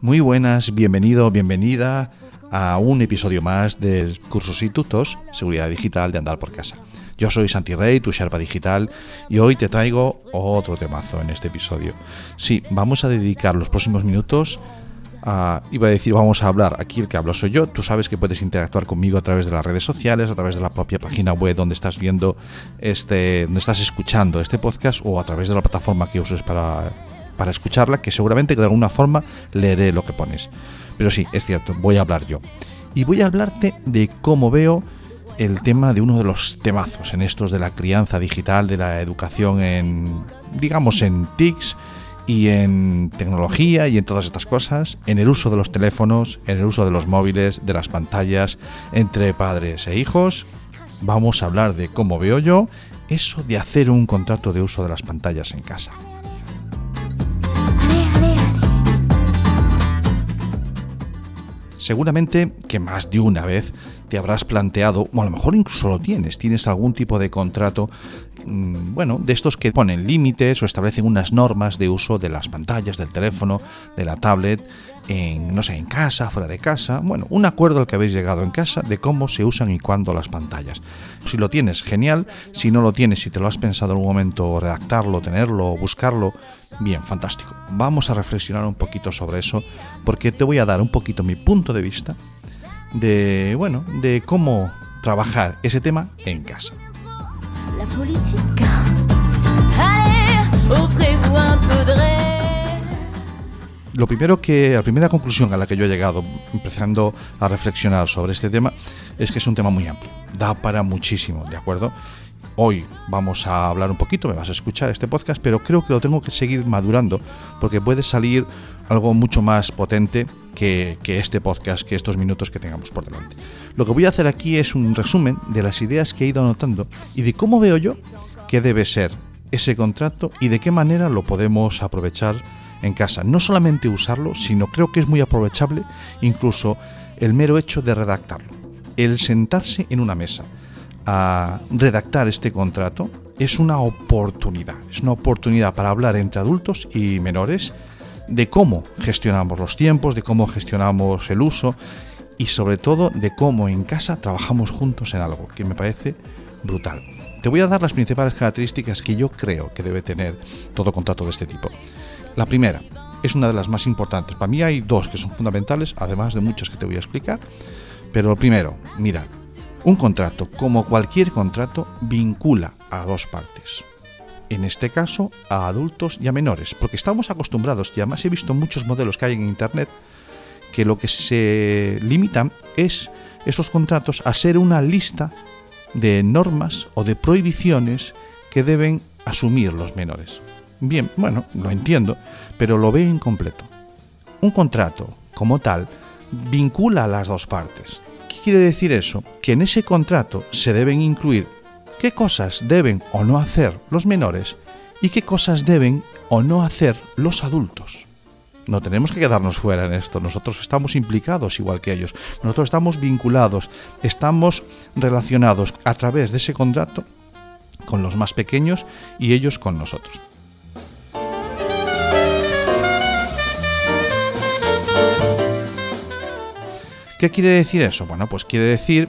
Muy buenas, bienvenido, bienvenida a un episodio más de Cursos y Tutos, Seguridad Digital de Andar por Casa. Yo soy Santi Rey, tu Sherpa Digital, y hoy te traigo otro temazo en este episodio. Sí, vamos a dedicar los próximos minutos a, iba a decir, vamos a hablar, aquí el que hablo soy yo, tú sabes que puedes interactuar conmigo a través de las redes sociales, a través de la propia página web donde estás viendo este, donde estás escuchando este podcast o a través de la plataforma que uses para para escucharla, que seguramente de alguna forma leeré lo que pones. Pero sí, es cierto, voy a hablar yo. Y voy a hablarte de cómo veo el tema de uno de los temazos en estos de la crianza digital, de la educación en, digamos, en TICs y en tecnología y en todas estas cosas, en el uso de los teléfonos, en el uso de los móviles, de las pantallas, entre padres e hijos. Vamos a hablar de cómo veo yo eso de hacer un contrato de uso de las pantallas en casa. Seguramente que más de una vez te habrás planteado, o a lo mejor incluso lo tienes, tienes algún tipo de contrato, bueno, de estos que ponen límites o establecen unas normas de uso de las pantallas, del teléfono, de la tablet, en, no sé, en casa, fuera de casa, bueno, un acuerdo al que habéis llegado en casa de cómo se usan y cuándo las pantallas. Si lo tienes, genial, si no lo tienes, si te lo has pensado en algún momento, redactarlo, tenerlo, buscarlo, bien, fantástico. Vamos a reflexionar un poquito sobre eso, porque te voy a dar un poquito mi punto de vista de, bueno, de cómo trabajar ese tema en casa. La política. Lo primero que, la primera conclusión a la que yo he llegado, empezando a reflexionar sobre este tema, es que es un tema muy amplio. Da para muchísimo, ¿de acuerdo? Hoy vamos a hablar un poquito, me vas a escuchar este podcast, pero creo que lo tengo que seguir madurando porque puede salir algo mucho más potente que, este podcast, que estos minutos que tengamos por delante. Lo que voy a hacer aquí es un resumen de las ideas que he ido anotando y de cómo veo yo que debe ser ese contrato y de qué manera lo podemos aprovechar en casa. No solamente usarlo, sino creo que es muy aprovechable incluso el mero hecho de redactarlo. El sentarse en una mesa a redactar este contrato es una oportunidad, es una oportunidad para hablar entre adultos y menores de cómo gestionamos los tiempos, de cómo gestionamos el uso y sobre todo de cómo en casa trabajamos juntos en algo, que me parece brutal. Te voy a dar las principales características que yo creo que debe tener todo contrato de este tipo. La primera es una de las más importantes. Para mí hay dos que son fundamentales, además de muchos que te voy a explicar. Pero lo primero, mira, un contrato, como cualquier contrato, vincula a dos partes. En este caso, a adultos y a menores, porque estamos acostumbrados, y además he visto muchos modelos que hay en Internet, que lo que se limitan es esos contratos a ser una lista de normas o de prohibiciones que deben asumir los menores. Bien, bueno, lo entiendo, pero lo veo incompleto. Un contrato, como tal, vincula a las dos partes. ¿Qué quiere decir eso? Que en ese contrato se deben incluir qué cosas deben o no hacer los menores y qué cosas deben o no hacer los adultos. No tenemos que quedarnos fuera en esto, nosotros estamos implicados igual que ellos, nosotros estamos vinculados, estamos relacionados a través de ese contrato con los más pequeños y ellos con nosotros. ¿Qué quiere decir eso? Bueno, pues quiere decir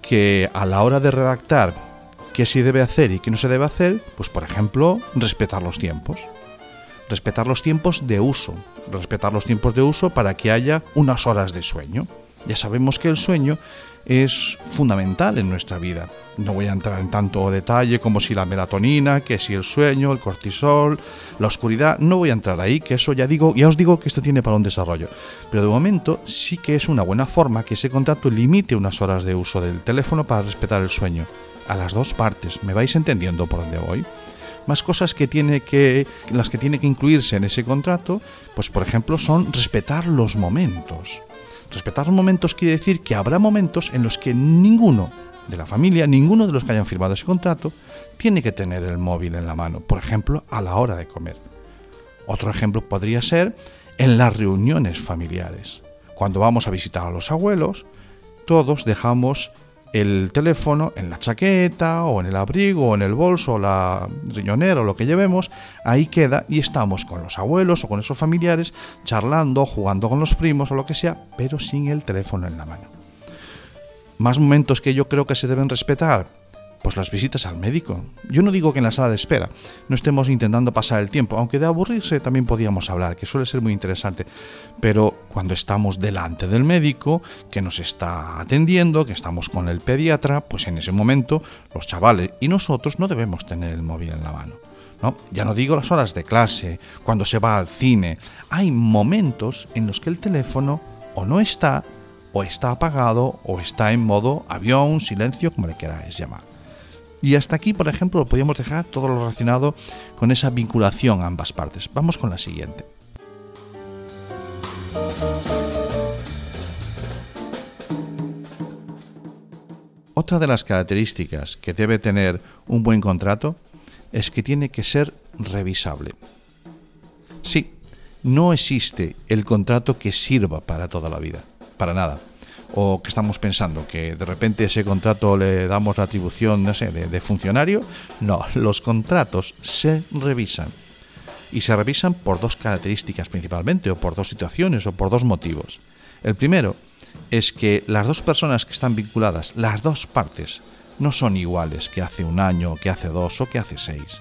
que a la hora de redactar qué se debe hacer y qué no se debe hacer, pues por ejemplo, respetar los tiempos. Respetar los tiempos de uso. Respetar los tiempos de uso para que haya unas horas de sueño. Ya sabemos que el sueño es fundamental en nuestra vida. No voy a entrar en tanto detalle como si la melatonina, que si el sueño, el cortisol, la oscuridad, no voy a entrar ahí, que eso ya digo, ya os digo que esto tiene para un desarrollo. Pero de momento sí que es una buena forma que ese contrato limite unas horas de uso del teléfono para respetar el sueño. A las dos partes, ¿me vais entendiendo por dónde voy? Más cosas que tiene que las que tiene que incluirse en ese contrato, pues por ejemplo son respetar los momentos Respetar los momentos quiere decir que habrá momentos en los que ninguno de la familia, ninguno de los que hayan firmado ese contrato, tiene que tener el móvil en la mano, por ejemplo, a la hora de comer. Otro ejemplo podría ser en las reuniones familiares. Cuando vamos a visitar a los abuelos, todos dejamos el teléfono en la chaqueta o en el abrigo o en el bolso o la riñonera o lo que llevemos, ahí queda y estamos con los abuelos o con esos familiares charlando, jugando con los primos o lo que sea, pero sin el teléfono en la mano. Más momentos que yo creo que se deben respetar, pues las visitas al médico. Yo no digo que en la sala de espera no estemos intentando pasar el tiempo, aunque de aburrirse también podíamos hablar, que suele ser muy interesante, pero cuando estamos delante del médico, que nos está atendiendo, que estamos con el pediatra, pues en ese momento los chavales y nosotros no debemos tener el móvil en la mano. ¿no? Ya no digo las horas de clase, cuando se va al cine. Hay momentos en los que el teléfono o no está, o está apagado, o está en modo avión, silencio, como le queráis llamar. Y hasta aquí, por ejemplo, lo podríamos dejar todo lo relacionado con esa vinculación a ambas partes. Vamos con la siguiente. Otra de las características que debe tener un buen contrato es que tiene que ser revisable. Sí, no existe el contrato que sirva para toda la vida, para nada o que estamos pensando que de repente ese contrato le damos la atribución, no sé, de, funcionario. No, los contratos se revisan. Y se revisan por dos características principalmente, o por dos situaciones, o por dos motivos. El primero es que las dos personas que están vinculadas, las dos partes, no son iguales que hace un año, que hace dos o que hace seis.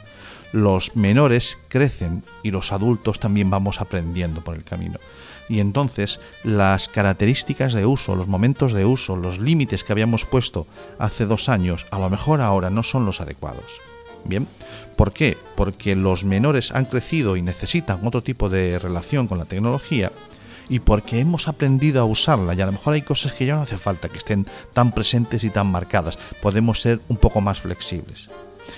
Los menores crecen y los adultos también vamos aprendiendo por el camino y entonces las características de uso, los momentos de uso, los límites que habíamos puesto hace dos años, a lo mejor ahora no son los adecuados. Bien, ¿por qué? Porque los menores han crecido y necesitan otro tipo de relación con la tecnología y porque hemos aprendido a usarla y a lo mejor hay cosas que ya no hace falta que estén tan presentes y tan marcadas. Podemos ser un poco más flexibles.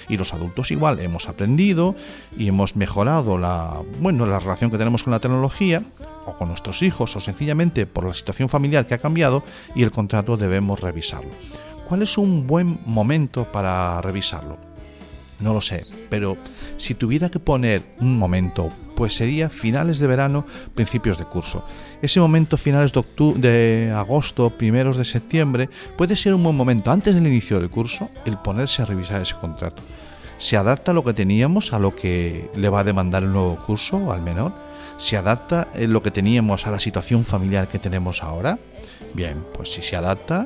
Y los adultos igual hemos aprendido y hemos mejorado la, bueno, la relación que tenemos con la tecnología o con nuestros hijos o sencillamente por la situación familiar que ha cambiado y el contrato debemos revisarlo. ¿Cuál es un buen momento para revisarlo? No lo sé, pero si tuviera que poner un momento, pues sería finales de verano, principios de curso. Ese momento finales de, de agosto, primeros de septiembre, puede ser un buen momento antes del inicio del curso el ponerse a revisar ese contrato. ¿Se adapta lo que teníamos a lo que le va a demandar el nuevo curso al menor? ¿Se adapta lo que teníamos a la situación familiar que tenemos ahora? Bien, pues si se adapta,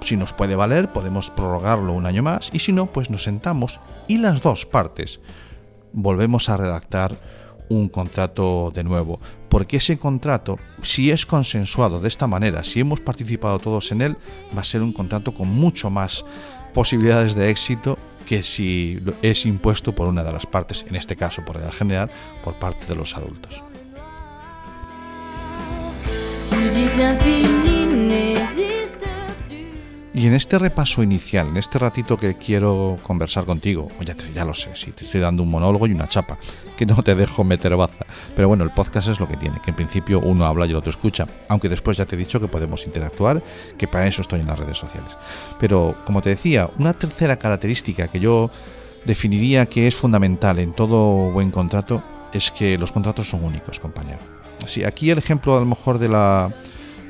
si nos puede valer, podemos prorrogarlo un año más y si no, pues nos sentamos y las dos partes volvemos a redactar un contrato de nuevo. Porque ese contrato, si es consensuado de esta manera, si hemos participado todos en él, va a ser un contrato con mucho más posibilidades de éxito que si es impuesto por una de las partes, en este caso por el general, por parte de los adultos. Y en este repaso inicial, en este ratito que quiero conversar contigo, ya, ya lo sé, si te estoy dando un monólogo y una chapa, que no te dejo meter baza. Pero bueno, el podcast es lo que tiene, que en principio uno habla y el otro escucha, aunque después ya te he dicho que podemos interactuar, que para eso estoy en las redes sociales. Pero como te decía, una tercera característica que yo definiría que es fundamental en todo buen contrato es que los contratos son únicos, compañero. Sí, aquí el ejemplo a lo mejor de la,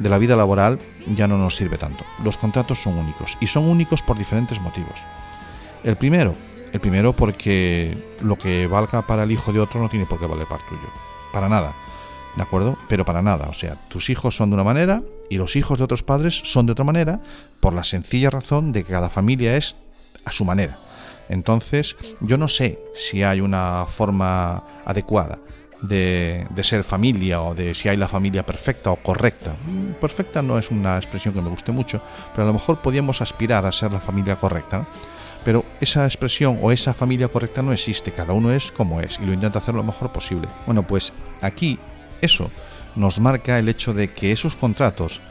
de la vida laboral ya no nos sirve tanto. Los contratos son únicos y son únicos por diferentes motivos. El primero, el primero porque lo que valga para el hijo de otro no tiene por qué valer para tuyo. Para nada. ¿De acuerdo? Pero para nada. O sea, tus hijos son de una manera y los hijos de otros padres son de otra manera por la sencilla razón de que cada familia es a su manera. Entonces, yo no sé si hay una forma adecuada de, ser familia o de si hay la familia perfecta o correcta. Perfecta no es una expresión que me guste mucho, pero a lo mejor podíamos aspirar a ser la familia correcta. Pero esa expresión o esa familia correcta no existe, cada uno es como es y lo intenta hacer lo mejor posible. Bueno, pues aquí eso nos marca el hecho de que esos contratos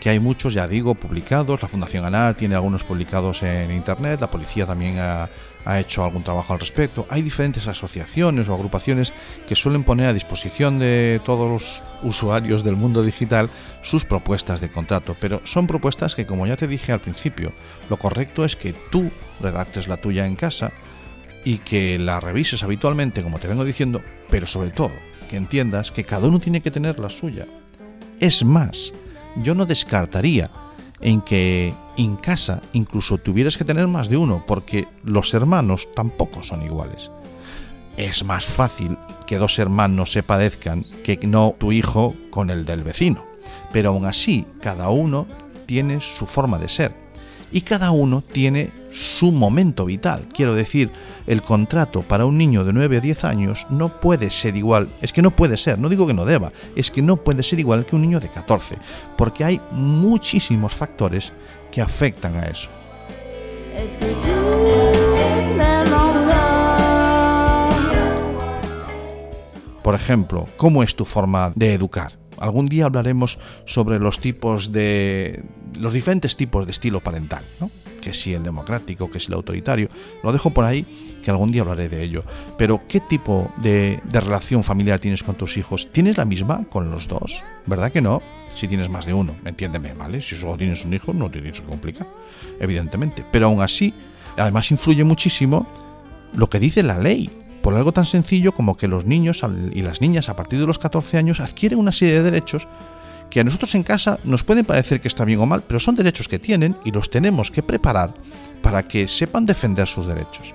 que hay muchos, ya digo, publicados. La Fundación ANAR tiene algunos publicados en Internet, la policía también ha, hecho algún trabajo al respecto. Hay diferentes asociaciones o agrupaciones que suelen poner a disposición de todos los usuarios del mundo digital sus propuestas de contrato, pero son propuestas que, como ya te dije al principio, lo correcto es que tú redactes la tuya en casa y que la revises habitualmente, como te vengo diciendo, pero sobre todo que entiendas que cada uno tiene que tener la suya. Es más, yo no descartaría en que en casa incluso tuvieras que tener más de uno, porque los hermanos tampoco son iguales. Es más fácil que dos hermanos se padezcan que no tu hijo con el del vecino. Pero aún así, cada uno tiene su forma de ser y cada uno tiene su momento vital. Quiero decir, el contrato para un niño de 9 a 10 años no puede ser igual, es que no puede ser, no digo que no deba, es que no puede ser igual que un niño de 14, porque hay muchísimos factores que afectan a eso. Por ejemplo, ¿cómo es tu forma de educar? Algún día hablaremos sobre los tipos de. los diferentes tipos de estilo parental, ¿no? Que si el democrático, que si el autoritario. Lo dejo por ahí, que algún día hablaré de ello. Pero, ¿qué tipo de, de relación familiar tienes con tus hijos? ¿Tienes la misma con los dos? ¿Verdad que no? Si tienes más de uno, entiéndeme, ¿vale? Si solo tienes un hijo, no tienes que complicar, evidentemente. Pero aún así, además influye muchísimo lo que dice la ley por algo tan sencillo como que los niños y las niñas a partir de los 14 años adquieren una serie de derechos que a nosotros en casa nos pueden parecer que está bien o mal, pero son derechos que tienen y los tenemos que preparar para que sepan defender sus derechos.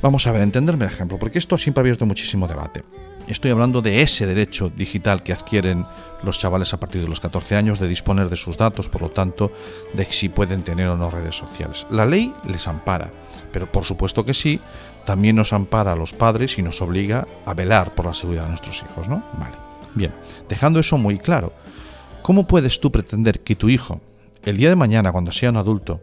Vamos a ver, entenderme el ejemplo, porque esto siempre ha abierto muchísimo debate. Estoy hablando de ese derecho digital que adquieren los chavales a partir de los 14 años de disponer de sus datos, por lo tanto, de si pueden tener o no redes sociales. La ley les ampara, pero por supuesto que sí, también nos ampara a los padres y nos obliga a velar por la seguridad de nuestros hijos, ¿no? Vale. Bien, dejando eso muy claro, ¿cómo puedes tú pretender que tu hijo, el día de mañana, cuando sea un adulto,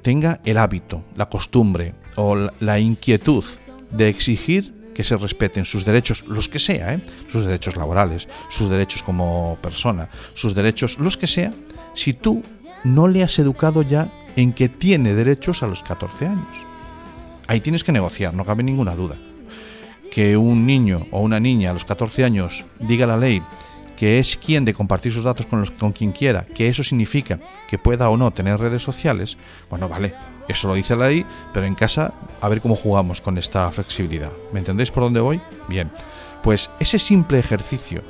tenga el hábito, la costumbre o la inquietud de exigir que se respeten sus derechos, los que sea, ¿eh? sus derechos laborales, sus derechos como persona, sus derechos, los que sea, si tú no le has educado ya en que tiene derechos a los 14 años? Ahí tienes que negociar, no cabe ninguna duda. Que un niño o una niña a los 14 años diga la ley que es quien de compartir sus datos con, los, quien quiera, que eso significa que pueda o no tener redes sociales, bueno, vale, eso lo dice la ley, pero en casa a ver cómo jugamos con esta flexibilidad. ¿Me entendéis por dónde voy? Bien, pues ese simple ejercicio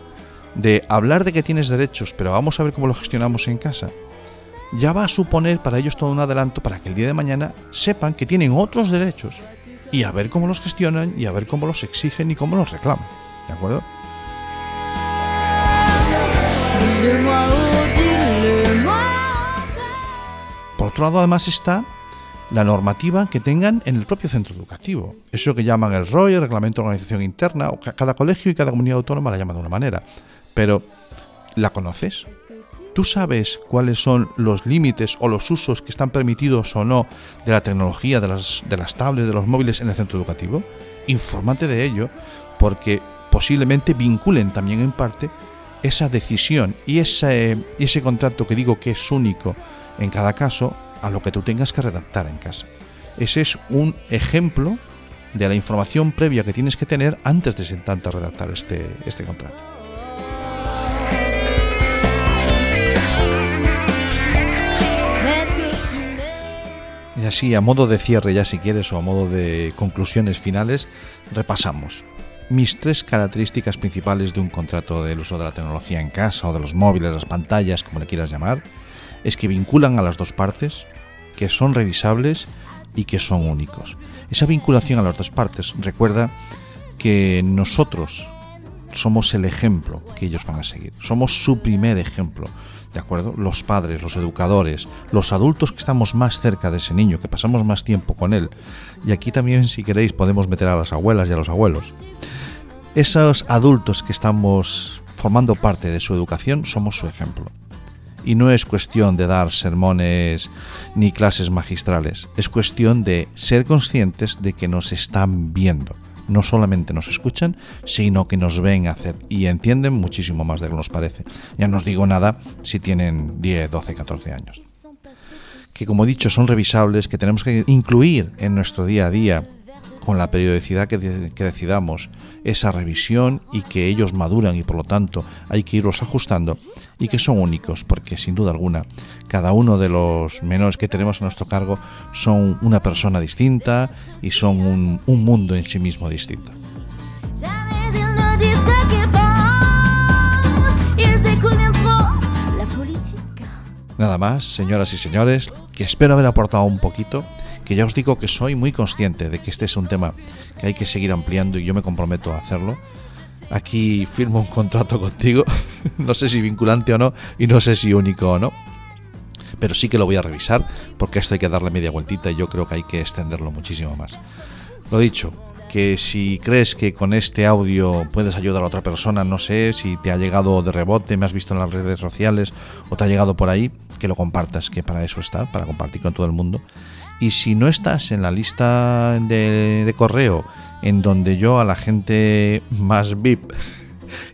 de hablar de que tienes derechos, pero vamos a ver cómo lo gestionamos en casa, ya va a suponer para ellos todo un adelanto para que el día de mañana sepan que tienen otros derechos y a ver cómo los gestionan y a ver cómo los exigen y cómo los reclaman. ¿De acuerdo? Por otro lado, además está la normativa que tengan en el propio centro educativo. Eso que llaman el ROI, el Reglamento de Organización Interna, o cada colegio y cada comunidad autónoma la llama de una manera. Pero, ¿la conoces? ¿Tú sabes cuáles son los límites o los usos que están permitidos o no de la tecnología, de las, tablets, de los móviles en el centro educativo? Infórmate de ello porque posiblemente vinculen también en parte esa decisión y ese, ese contrato que digo que es único en cada caso a lo que tú tengas que redactar en casa. Ese es un ejemplo de la información previa que tienes que tener antes de sentarte a redactar este, este contrato. Y así, a modo de cierre ya si quieres o a modo de conclusiones finales, repasamos mis tres características principales de un contrato del uso de la tecnología en casa o de los móviles, las pantallas, como le quieras llamar, es que vinculan a las dos partes, que son revisables y que son únicos. Esa vinculación a las dos partes recuerda que nosotros somos el ejemplo que ellos van a seguir, somos su primer ejemplo. ¿de acuerdo? Los padres, los educadores, los adultos que estamos más cerca de ese niño, que pasamos más tiempo con él. Y aquí también, si queréis, podemos meter a las abuelas y a los abuelos. Esos adultos que estamos formando parte de su educación somos su ejemplo. Y no es cuestión de dar sermones ni clases magistrales, es cuestión de ser conscientes de que nos están viendo no solamente nos escuchan, sino que nos ven hacer y entienden muchísimo más de lo que nos parece. Ya no os digo nada si tienen 10, 12, 14 años. Que como he dicho son revisables, que tenemos que incluir en nuestro día a día con la periodicidad que, decidamos esa revisión y que ellos maduran y por lo tanto hay que irlos ajustando y que son únicos porque sin duda alguna cada uno de los menores que tenemos a nuestro cargo son una persona distinta y son un, un mundo en sí mismo distinto. Nada más, señoras y señores, que espero haber aportado un poquito, que ya os digo que soy muy consciente de que este es un tema que hay que seguir ampliando y yo me comprometo a hacerlo. Aquí firmo un contrato contigo, no sé si vinculante o no, y no sé si único o no, pero sí que lo voy a revisar porque esto hay que darle media vueltita y yo creo que hay que extenderlo muchísimo más. Lo dicho, que si crees que con este audio puedes ayudar a otra persona, no sé si te ha llegado de rebote, me has visto en las redes sociales o te ha llegado por ahí, que lo compartas, que para eso está, para compartir con todo el mundo. Y si no estás en la lista de, correo en donde yo a la gente más VIP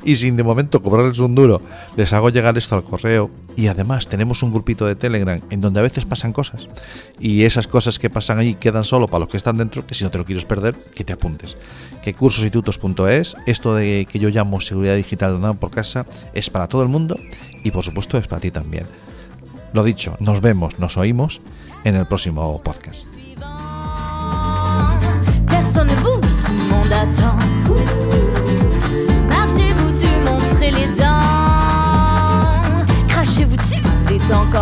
y sin de momento cobrarles un duro, les hago llegar esto al correo y además tenemos un grupito de Telegram en donde a veces pasan cosas y esas cosas que pasan ahí quedan solo para los que están dentro, que si no te lo quieres perder, que te apuntes. Que cursositutos.es, esto de que yo llamo seguridad digital de por casa, es para todo el mundo y por supuesto es para ti también. Lo dicho, nos vemos, nos oímos en el próximo podcast. temps